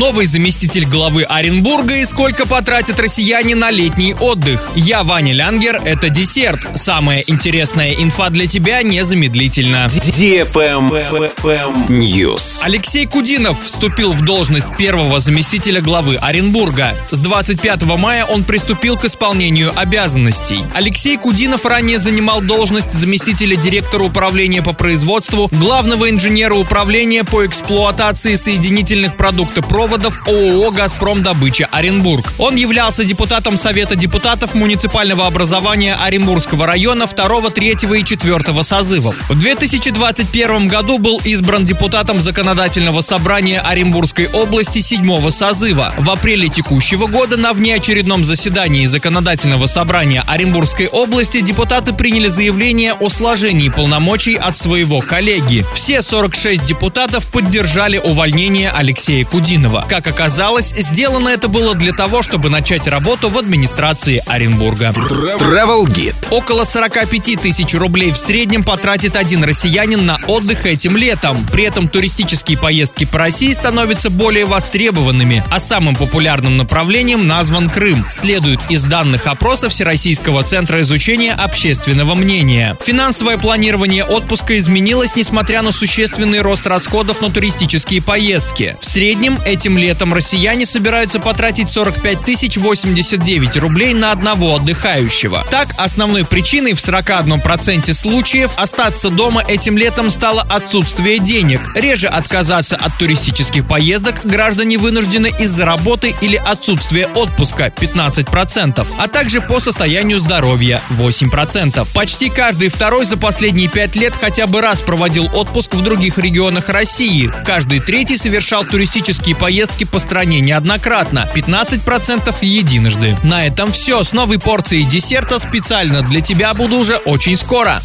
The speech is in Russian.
новый заместитель главы Оренбурга и сколько потратят россияне на летний отдых. Я Ваня Лянгер, это десерт. Самая интересная инфа для тебя незамедлительно. News. Алексей Кудинов вступил в должность первого заместителя главы Оренбурга. С 25 мая он приступил к исполнению обязанностей. Алексей Кудинов ранее занимал должность заместителя директора управления по производству, главного инженера управления по эксплуатации соединительных продуктопроводов ООО «Газпром Добыча Оренбург». Он являлся депутатом Совета депутатов муниципального образования Оренбургского района 2, 3 и 4 созывов. В 2021 году был избран депутатом Законодательного собрания Оренбургской области 7 созыва. В апреле текущего года на внеочередном заседании Законодательного собрания Оренбургской области депутаты приняли заявление о сложении полномочий от своего коллеги. Все 46 депутатов поддержали увольнение Алексея Кудинова. Как оказалось, сделано это было для того, чтобы начать работу в администрации Оренбурга. Travel Guide. Около 45 тысяч рублей в среднем потратит один россиянин на отдых этим летом. При этом туристические поездки по России становятся более востребованными, а самым популярным направлением назван Крым. Следует из данных опроса Всероссийского центра изучения общественного мнения. Финансовое планирование отпуска изменилось, несмотря на существенный рост расходов на туристические поездки. В среднем этим летом россияне собираются потратить 45 тысяч 89 рублей на одного отдыхающего. Так, основной причиной в 41% случаев остаться дома этим летом стало отсутствие денег. Реже отказаться от туристических поездок граждане вынуждены из-за работы или отсутствия отпуска 15%, а также по состоянию здоровья 8%. Почти каждый второй за последние пять лет хотя бы раз проводил отпуск в других регионах России. Каждый третий совершал туристические поездки по стране неоднократно, 15% единожды. На этом все. С новой порцией десерта специально для тебя буду уже очень скоро.